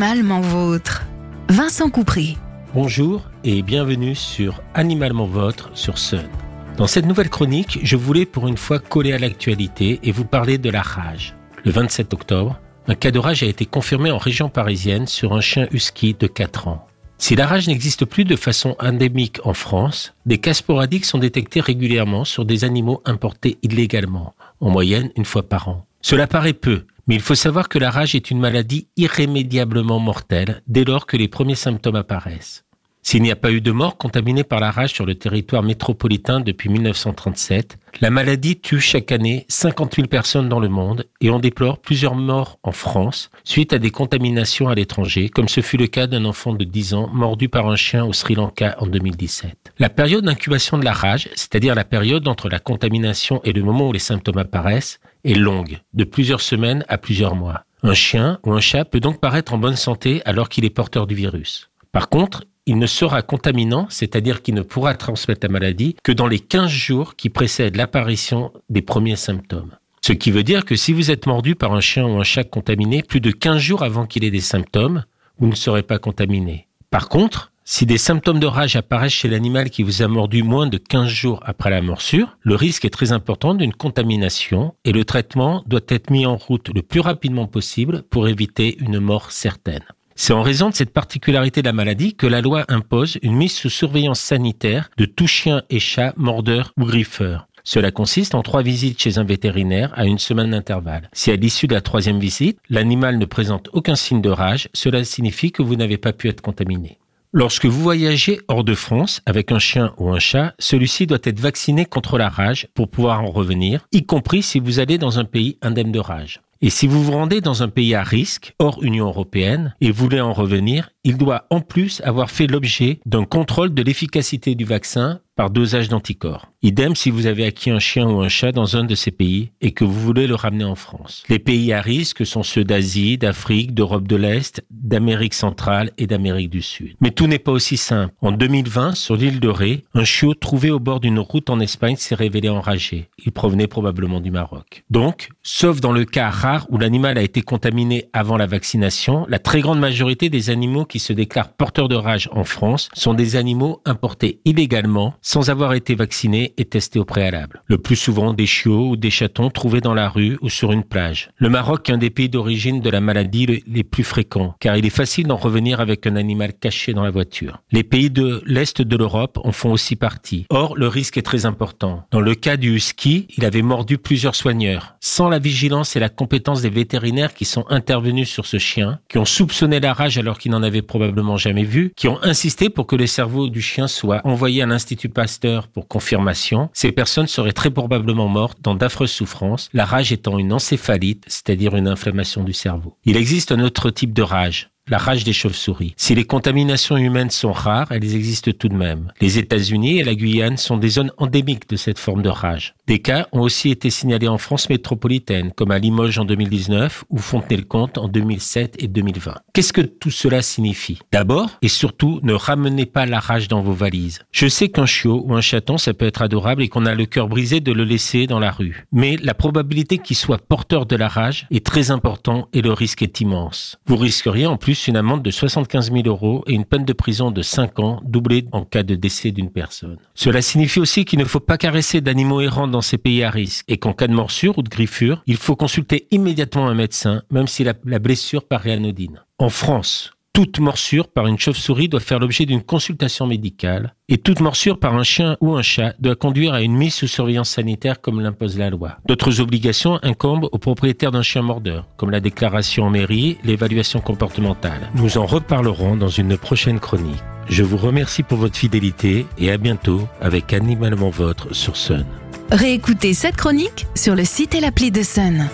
Animalement vôtre. Vincent Coupry. Bonjour et bienvenue sur Animalement Vôtre sur Sun. Dans cette nouvelle chronique, je voulais pour une fois coller à l'actualité et vous parler de la rage. Le 27 octobre, un cas de rage a été confirmé en région parisienne sur un chien husky de 4 ans. Si la rage n'existe plus de façon endémique en France, des cas sporadiques sont détectés régulièrement sur des animaux importés illégalement, en moyenne une fois par an. Cela paraît peu, mais il faut savoir que la rage est une maladie irrémédiablement mortelle dès lors que les premiers symptômes apparaissent. S'il n'y a pas eu de mort contaminée par la rage sur le territoire métropolitain depuis 1937, la maladie tue chaque année 50 000 personnes dans le monde et on déplore plusieurs morts en France suite à des contaminations à l'étranger, comme ce fut le cas d'un enfant de 10 ans mordu par un chien au Sri Lanka en 2017. La période d'incubation de la rage, c'est-à-dire la période entre la contamination et le moment où les symptômes apparaissent, est longue, de plusieurs semaines à plusieurs mois. Un chien ou un chat peut donc paraître en bonne santé alors qu'il est porteur du virus. Par contre, il ne sera contaminant, c'est-à-dire qu'il ne pourra transmettre la maladie, que dans les 15 jours qui précèdent l'apparition des premiers symptômes. Ce qui veut dire que si vous êtes mordu par un chien ou un chat contaminé plus de 15 jours avant qu'il ait des symptômes, vous ne serez pas contaminé. Par contre, si des symptômes de rage apparaissent chez l'animal qui vous a mordu moins de 15 jours après la morsure, le risque est très important d'une contamination et le traitement doit être mis en route le plus rapidement possible pour éviter une mort certaine. C'est en raison de cette particularité de la maladie que la loi impose une mise sous surveillance sanitaire de tout chien et chat mordeur ou griffeur. Cela consiste en trois visites chez un vétérinaire à une semaine d'intervalle. Si à l'issue de la troisième visite, l'animal ne présente aucun signe de rage, cela signifie que vous n'avez pas pu être contaminé. Lorsque vous voyagez hors de France avec un chien ou un chat, celui-ci doit être vacciné contre la rage pour pouvoir en revenir, y compris si vous allez dans un pays indemne de rage. Et si vous vous rendez dans un pays à risque, hors Union européenne, et voulez en revenir, il doit en plus avoir fait l'objet d'un contrôle de l'efficacité du vaccin par dosage d'anticorps. Idem si vous avez acquis un chien ou un chat dans un de ces pays et que vous voulez le ramener en France. Les pays à risque sont ceux d'Asie, d'Afrique, d'Europe de l'Est, d'Amérique centrale et d'Amérique du Sud. Mais tout n'est pas aussi simple. En 2020, sur l'île de Ré, un chiot trouvé au bord d'une route en Espagne s'est révélé enragé. Il provenait probablement du Maroc. Donc, sauf dans le cas rare où l'animal a été contaminé avant la vaccination, la très grande majorité des animaux qui se déclarent porteurs de rage en France sont des animaux importés illégalement sans avoir été vaccinés et testés au préalable. Le plus souvent des chiots ou des chatons trouvés dans la rue ou sur une plage. Le Maroc est un des pays d'origine de la maladie les plus fréquents, car il est facile d'en revenir avec un animal caché dans la voiture. Les pays de l'Est de l'Europe en font aussi partie. Or, le risque est très important. Dans le cas du husky, il avait mordu plusieurs soigneurs. Sans la vigilance et la compétence des vétérinaires qui sont intervenus sur ce chien, qui ont soupçonné la rage alors qu'ils n'en avaient probablement jamais vu, qui ont insisté pour que le cerveau du chien soit envoyé à l'Institut Pasteur pour confirmation, ces personnes seraient très probablement mortes dans d'affreuses souffrances, la rage étant une encéphalite, c'est-à-dire une inflammation du cerveau. Il existe un autre type de rage, la rage des chauves-souris. Si les contaminations humaines sont rares, elles existent tout de même. Les États-Unis et la Guyane sont des zones endémiques de cette forme de rage. Des cas ont aussi été signalés en France métropolitaine, comme à Limoges en 2019 ou Fontenay-le-Comte en 2007 et 2020. Qu'est-ce que tout cela signifie? D'abord et surtout, ne ramenez pas la rage dans vos valises. Je sais qu'un chiot ou un chaton, ça peut être adorable et qu'on a le cœur brisé de le laisser dans la rue. Mais la probabilité qu'il soit porteur de la rage est très important et le risque est immense. Vous risqueriez en une amende de 75 000 euros et une peine de prison de 5 ans, doublée en cas de décès d'une personne. Cela signifie aussi qu'il ne faut pas caresser d'animaux errants dans ces pays à risque et qu'en cas de morsure ou de griffure, il faut consulter immédiatement un médecin, même si la, la blessure paraît anodine. En France, toute morsure par une chauve-souris doit faire l'objet d'une consultation médicale et toute morsure par un chien ou un chat doit conduire à une mise sous surveillance sanitaire comme l'impose la loi. D'autres obligations incombent aux propriétaires d'un chien mordeur, comme la déclaration en mairie, l'évaluation comportementale. Nous en reparlerons dans une prochaine chronique. Je vous remercie pour votre fidélité et à bientôt avec Animalement Votre sur Sun. Réécoutez cette chronique sur le site et l'appli de Sun.